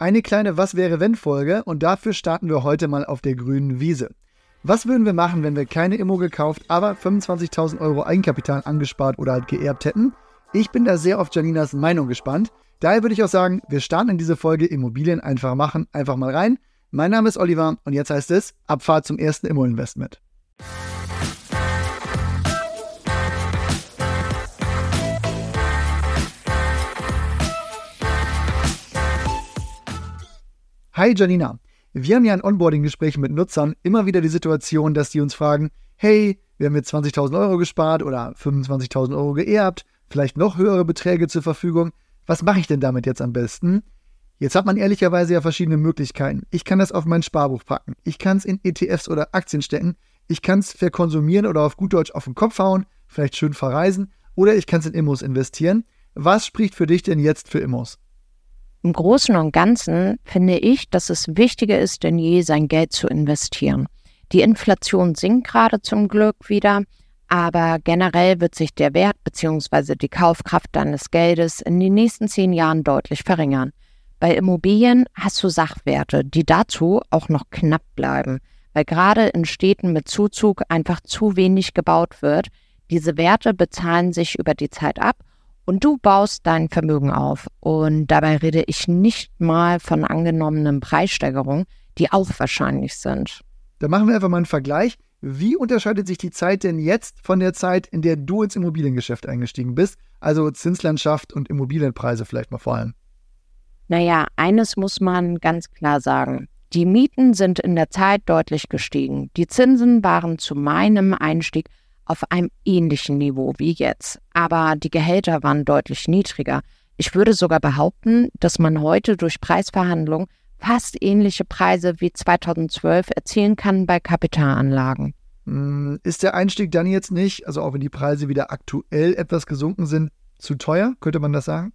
Eine kleine Was wäre wenn Folge und dafür starten wir heute mal auf der grünen Wiese. Was würden wir machen, wenn wir keine Immo gekauft, aber 25.000 Euro Eigenkapital angespart oder halt geerbt hätten? Ich bin da sehr auf Janinas Meinung gespannt. Daher würde ich auch sagen, wir starten in diese Folge Immobilien einfach machen, einfach mal rein. Mein Name ist Oliver und jetzt heißt es Abfahrt zum ersten Immo-Investment. Hi Janina, wir haben ja in Onboarding-Gesprächen mit Nutzern immer wieder die Situation, dass die uns fragen, hey, wir haben jetzt 20.000 Euro gespart oder 25.000 Euro geerbt, vielleicht noch höhere Beträge zur Verfügung. Was mache ich denn damit jetzt am besten? Jetzt hat man ehrlicherweise ja verschiedene Möglichkeiten. Ich kann das auf mein Sparbuch packen. Ich kann es in ETFs oder Aktien stecken. Ich kann es verkonsumieren oder auf gut Deutsch auf den Kopf hauen, vielleicht schön verreisen. Oder ich kann es in Immos investieren. Was spricht für dich denn jetzt für Immos? Im Großen und Ganzen finde ich, dass es wichtiger ist denn je, sein Geld zu investieren. Die Inflation sinkt gerade zum Glück wieder, aber generell wird sich der Wert bzw. die Kaufkraft deines Geldes in den nächsten zehn Jahren deutlich verringern. Bei Immobilien hast du Sachwerte, die dazu auch noch knapp bleiben, weil gerade in Städten mit Zuzug einfach zu wenig gebaut wird. Diese Werte bezahlen sich über die Zeit ab und du baust dein Vermögen auf. Und dabei rede ich nicht mal von angenommenen Preissteigerungen, die auch wahrscheinlich sind. Da machen wir einfach mal einen Vergleich. Wie unterscheidet sich die Zeit denn jetzt von der Zeit, in der du ins Immobiliengeschäft eingestiegen bist? Also Zinslandschaft und Immobilienpreise vielleicht mal vor allem. Naja, eines muss man ganz klar sagen. Die Mieten sind in der Zeit deutlich gestiegen. Die Zinsen waren zu meinem Einstieg auf einem ähnlichen Niveau wie jetzt, aber die Gehälter waren deutlich niedriger. Ich würde sogar behaupten, dass man heute durch Preisverhandlungen fast ähnliche Preise wie 2012 erzielen kann bei Kapitalanlagen. Hm, ist der Einstieg dann jetzt nicht, also auch wenn die Preise wieder aktuell etwas gesunken sind, zu teuer? Könnte man das sagen?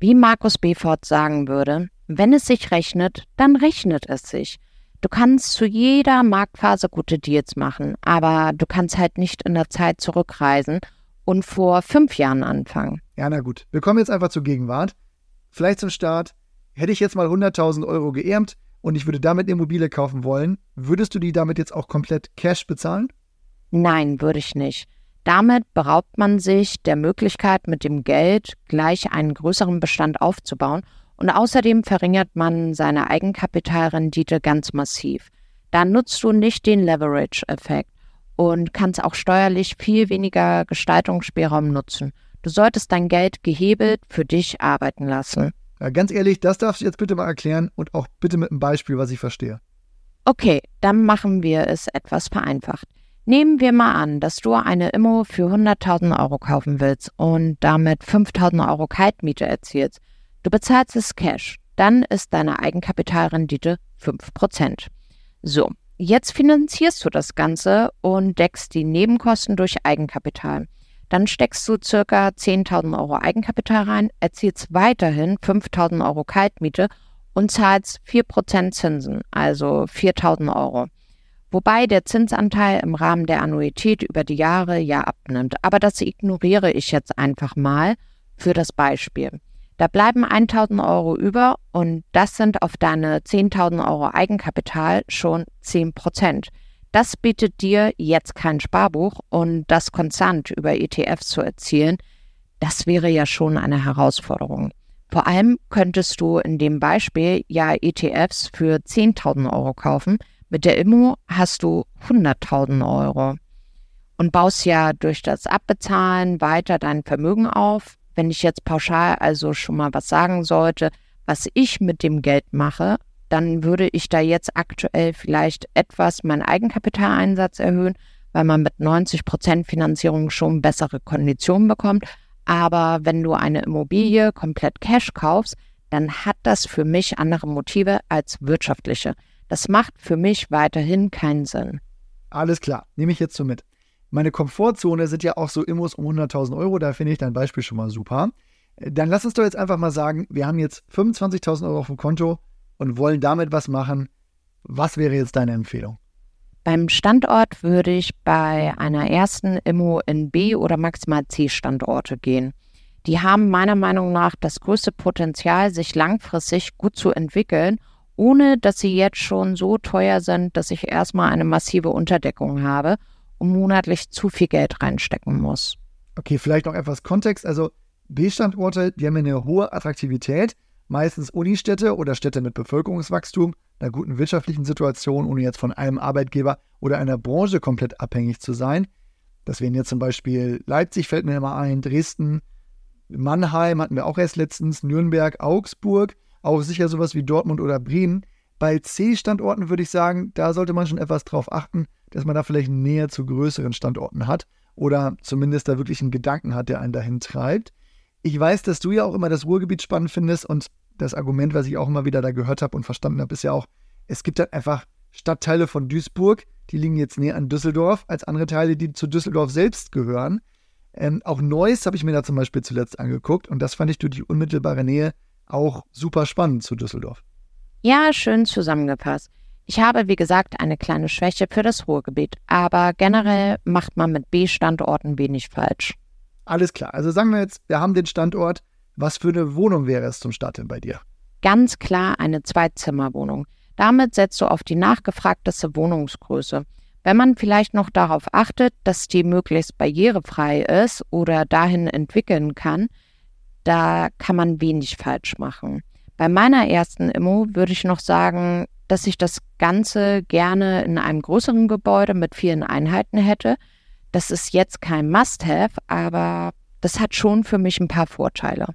Wie Markus Befort sagen würde, wenn es sich rechnet, dann rechnet es sich. Du kannst zu jeder Marktphase gute Deals machen, aber du kannst halt nicht in der Zeit zurückreisen und vor fünf Jahren anfangen. Ja, na gut. Wir kommen jetzt einfach zur Gegenwart. Vielleicht zum Start. Hätte ich jetzt mal 100.000 Euro geerbt und ich würde damit eine Immobilie kaufen wollen, würdest du die damit jetzt auch komplett Cash bezahlen? Nein, würde ich nicht. Damit beraubt man sich der Möglichkeit, mit dem Geld gleich einen größeren Bestand aufzubauen und außerdem verringert man seine Eigenkapitalrendite ganz massiv. Da nutzt du nicht den Leverage-Effekt und kannst auch steuerlich viel weniger Gestaltungsspielraum nutzen. Du solltest dein Geld gehebelt für dich arbeiten lassen. Ja, ganz ehrlich, das darfst du jetzt bitte mal erklären und auch bitte mit einem Beispiel, was ich verstehe. Okay, dann machen wir es etwas vereinfacht. Nehmen wir mal an, dass du eine Immo für 100.000 Euro kaufen willst und damit 5.000 Euro Kaltmiete erzielst. Du bezahlst es Cash, dann ist deine Eigenkapitalrendite 5%. So, jetzt finanzierst du das Ganze und deckst die Nebenkosten durch Eigenkapital. Dann steckst du circa 10.000 Euro Eigenkapital rein, erzielst weiterhin 5.000 Euro Kaltmiete und zahlst 4% Zinsen, also 4.000 Euro. Wobei der Zinsanteil im Rahmen der Annuität über die Jahre ja abnimmt. Aber das ignoriere ich jetzt einfach mal für das Beispiel. Da bleiben 1000 Euro über und das sind auf deine 10.000 Euro Eigenkapital schon 10 Prozent. Das bietet dir jetzt kein Sparbuch und das konstant über ETFs zu erzielen, das wäre ja schon eine Herausforderung. Vor allem könntest du in dem Beispiel ja ETFs für 10.000 Euro kaufen. Mit der Immo hast du 100.000 Euro und baust ja durch das Abbezahlen weiter dein Vermögen auf. Wenn ich jetzt pauschal also schon mal was sagen sollte, was ich mit dem Geld mache, dann würde ich da jetzt aktuell vielleicht etwas meinen Eigenkapitaleinsatz erhöhen, weil man mit 90 Prozent Finanzierung schon bessere Konditionen bekommt. Aber wenn du eine Immobilie komplett Cash kaufst, dann hat das für mich andere Motive als wirtschaftliche. Das macht für mich weiterhin keinen Sinn. Alles klar, nehme ich jetzt so mit. Meine Komfortzone sind ja auch so Immos um 100.000 Euro, da finde ich dein Beispiel schon mal super. Dann lass uns doch jetzt einfach mal sagen, wir haben jetzt 25.000 Euro auf dem Konto und wollen damit was machen. Was wäre jetzt deine Empfehlung? Beim Standort würde ich bei einer ersten Immo in B- oder maximal C-Standorte gehen. die haben meiner Meinung nach das größte Potenzial, sich langfristig gut zu entwickeln, ohne dass sie jetzt schon so teuer sind, dass ich erstmal eine massive Unterdeckung habe monatlich zu viel Geld reinstecken muss. Okay, vielleicht noch etwas Kontext. Also B-Standorte, die haben eine hohe Attraktivität, meistens Unistädte oder Städte mit Bevölkerungswachstum, einer guten wirtschaftlichen Situation, ohne jetzt von einem Arbeitgeber oder einer Branche komplett abhängig zu sein. Das wären jetzt zum Beispiel Leipzig, fällt mir immer ein, Dresden, Mannheim hatten wir auch erst letztens, Nürnberg, Augsburg, auch sicher sowas wie Dortmund oder Bremen. Bei C-Standorten würde ich sagen, da sollte man schon etwas drauf achten, dass man da vielleicht näher zu größeren Standorten hat oder zumindest da wirklich einen Gedanken hat, der einen dahin treibt. Ich weiß, dass du ja auch immer das Ruhrgebiet spannend findest und das Argument, was ich auch immer wieder da gehört habe und verstanden habe, ist ja auch, es gibt dann einfach Stadtteile von Duisburg, die liegen jetzt näher an Düsseldorf als andere Teile, die zu Düsseldorf selbst gehören. Ähm, auch Neuss habe ich mir da zum Beispiel zuletzt angeguckt und das fand ich durch die unmittelbare Nähe auch super spannend zu Düsseldorf. Ja, schön zusammengefasst. Ich habe, wie gesagt, eine kleine Schwäche für das Ruhrgebiet, aber generell macht man mit B-Standorten wenig falsch. Alles klar. Also sagen wir jetzt, wir haben den Standort. Was für eine Wohnung wäre es zum Start denn bei dir? Ganz klar eine Zweizimmerwohnung. Damit setzt du auf die nachgefragteste Wohnungsgröße. Wenn man vielleicht noch darauf achtet, dass die möglichst barrierefrei ist oder dahin entwickeln kann, da kann man wenig falsch machen. Bei meiner ersten Immo würde ich noch sagen, dass ich das Ganze gerne in einem größeren Gebäude mit vielen Einheiten hätte. Das ist jetzt kein Must-Have, aber das hat schon für mich ein paar Vorteile.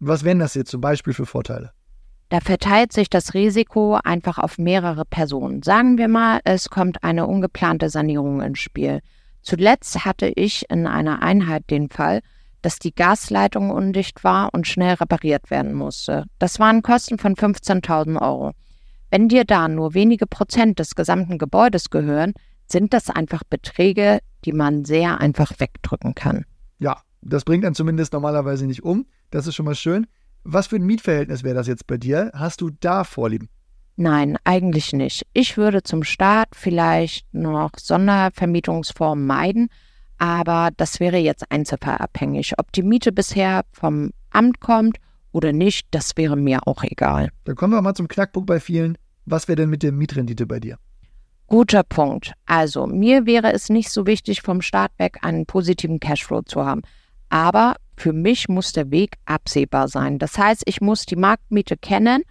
Was wären das jetzt zum Beispiel für Vorteile? Da verteilt sich das Risiko einfach auf mehrere Personen. Sagen wir mal, es kommt eine ungeplante Sanierung ins Spiel. Zuletzt hatte ich in einer Einheit den Fall, dass die Gasleitung undicht war und schnell repariert werden musste. Das waren Kosten von 15.000 Euro. Wenn dir da nur wenige Prozent des gesamten Gebäudes gehören, sind das einfach Beträge, die man sehr einfach wegdrücken kann. Ja, das bringt dann zumindest normalerweise nicht um. Das ist schon mal schön. Was für ein Mietverhältnis wäre das jetzt bei dir? Hast du da Vorlieben? Nein, eigentlich nicht. Ich würde zum Start vielleicht noch Sondervermietungsformen meiden, aber das wäre jetzt einzelfallabhängig. Ob die Miete bisher vom Amt kommt oder nicht, das wäre mir auch egal. Dann kommen wir mal zum Knackpunkt bei vielen. Was wäre denn mit der Mietrendite bei dir? Guter Punkt. Also, mir wäre es nicht so wichtig, vom Start weg einen positiven Cashflow zu haben. Aber für mich muss der Weg absehbar sein. Das heißt, ich muss die Marktmiete kennen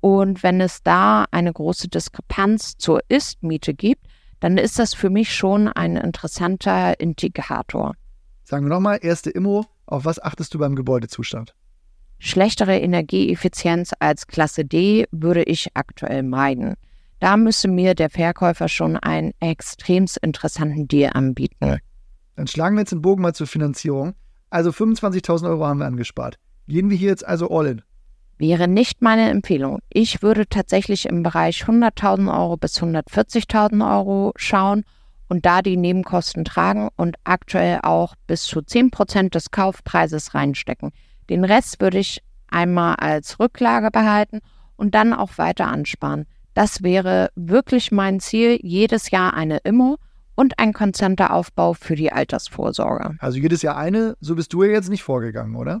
und wenn es da eine große Diskrepanz zur Ist-Miete gibt, dann ist das für mich schon ein interessanter Indikator. Sagen wir nochmal, erste Immo, auf was achtest du beim Gebäudezustand? Schlechtere Energieeffizienz als Klasse D würde ich aktuell meiden. Da müsste mir der Verkäufer schon einen extremst interessanten Deal anbieten. Dann schlagen wir jetzt den Bogen mal zur Finanzierung. Also 25.000 Euro haben wir angespart. Gehen wir hier jetzt also all in? Wäre nicht meine Empfehlung. Ich würde tatsächlich im Bereich 100.000 Euro bis 140.000 Euro schauen und da die Nebenkosten tragen und aktuell auch bis zu 10% des Kaufpreises reinstecken. Den Rest würde ich einmal als Rücklage behalten und dann auch weiter ansparen. Das wäre wirklich mein Ziel, jedes Jahr eine Immo und ein konstanter Aufbau für die Altersvorsorge. Also jedes Jahr eine, so bist du ja jetzt nicht vorgegangen, oder?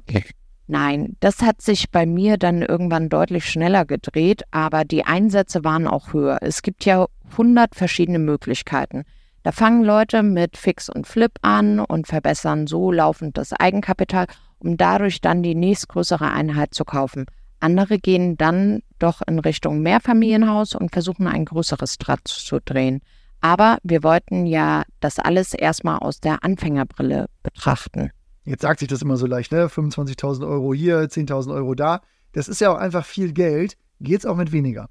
Nein, das hat sich bei mir dann irgendwann deutlich schneller gedreht, aber die Einsätze waren auch höher. Es gibt ja 100 verschiedene Möglichkeiten. Da fangen Leute mit Fix und Flip an und verbessern so laufend das Eigenkapital, um dadurch dann die nächstgrößere Einheit zu kaufen. Andere gehen dann doch in Richtung Mehrfamilienhaus und versuchen ein größeres Draht zu drehen. Aber wir wollten ja das alles erstmal aus der Anfängerbrille betrachten. Jetzt sagt sich das immer so leicht, ne? 25.000 Euro hier, 10.000 Euro da. Das ist ja auch einfach viel Geld. Geht es auch mit weniger?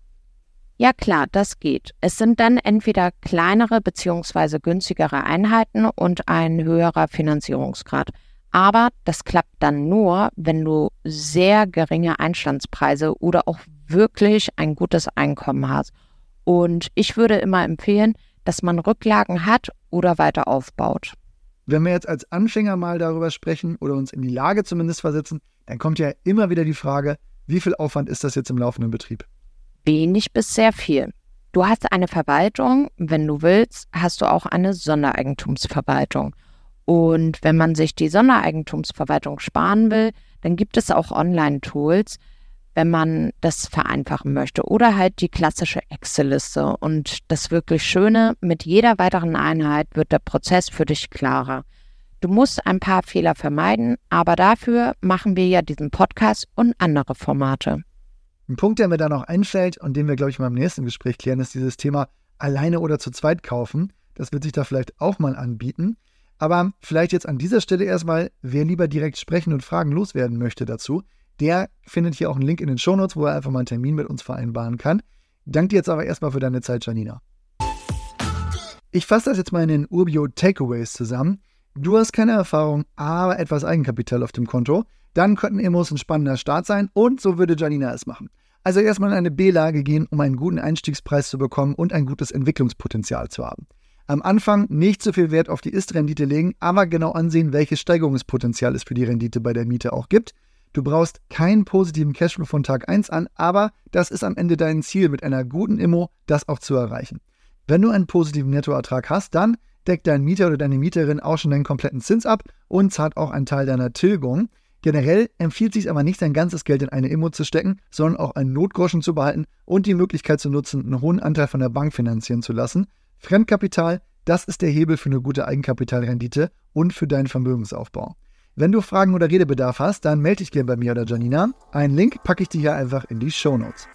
Ja klar, das geht. Es sind dann entweder kleinere bzw. günstigere Einheiten und ein höherer Finanzierungsgrad. Aber das klappt dann nur, wenn du sehr geringe Einstandspreise oder auch wirklich ein gutes Einkommen hast. Und ich würde immer empfehlen, dass man Rücklagen hat oder weiter aufbaut. Wenn wir jetzt als Anfänger mal darüber sprechen oder uns in die Lage zumindest versetzen, dann kommt ja immer wieder die Frage, wie viel Aufwand ist das jetzt im laufenden Betrieb? Wenig bis sehr viel. Du hast eine Verwaltung, wenn du willst, hast du auch eine Sondereigentumsverwaltung. Und wenn man sich die Sondereigentumsverwaltung sparen will, dann gibt es auch Online-Tools, wenn man das vereinfachen möchte. Oder halt die klassische Excel-Liste. Und das wirklich Schöne, mit jeder weiteren Einheit wird der Prozess für dich klarer. Du musst ein paar Fehler vermeiden, aber dafür machen wir ja diesen Podcast und andere Formate. Ein Punkt, der mir da noch einfällt und den wir, glaube ich, mal im nächsten Gespräch klären, ist dieses Thema alleine oder zu zweit kaufen. Das wird sich da vielleicht auch mal anbieten. Aber vielleicht jetzt an dieser Stelle erstmal, wer lieber direkt sprechen und Fragen loswerden möchte dazu, der findet hier auch einen Link in den Shownotes, wo er einfach mal einen Termin mit uns vereinbaren kann. Danke dir jetzt aber erstmal für deine Zeit, Janina. Ich fasse das jetzt mal in den Urbio Takeaways zusammen. Du hast keine Erfahrung, aber etwas Eigenkapital auf dem Konto. Dann könnten Immos ein spannender Start sein und so würde Janina es machen. Also erstmal in eine B-Lage gehen, um einen guten Einstiegspreis zu bekommen und ein gutes Entwicklungspotenzial zu haben. Am Anfang nicht so viel Wert auf die Ist-Rendite legen, aber genau ansehen, welches Steigerungspotenzial es für die Rendite bei der Miete auch gibt. Du brauchst keinen positiven Cashflow von Tag 1 an, aber das ist am Ende dein Ziel, mit einer guten Immo das auch zu erreichen. Wenn du einen positiven Nettoertrag hast, dann deckt dein Mieter oder deine Mieterin auch schon deinen kompletten Zins ab und zahlt auch einen Teil deiner Tilgung. Generell empfiehlt sich aber nicht, sein ganzes Geld in eine Immo zu stecken, sondern auch einen Notgroschen zu behalten und die Möglichkeit zu nutzen, einen hohen Anteil von der Bank finanzieren zu lassen. Fremdkapital, das ist der Hebel für eine gute Eigenkapitalrendite und für deinen Vermögensaufbau. Wenn du Fragen oder Redebedarf hast, dann melde dich gerne bei mir oder Janina. Einen Link packe ich dir hier einfach in die Show Notes.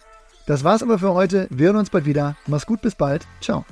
Das war's aber für heute. Wir hören uns bald wieder. Mach's gut, bis bald. Ciao.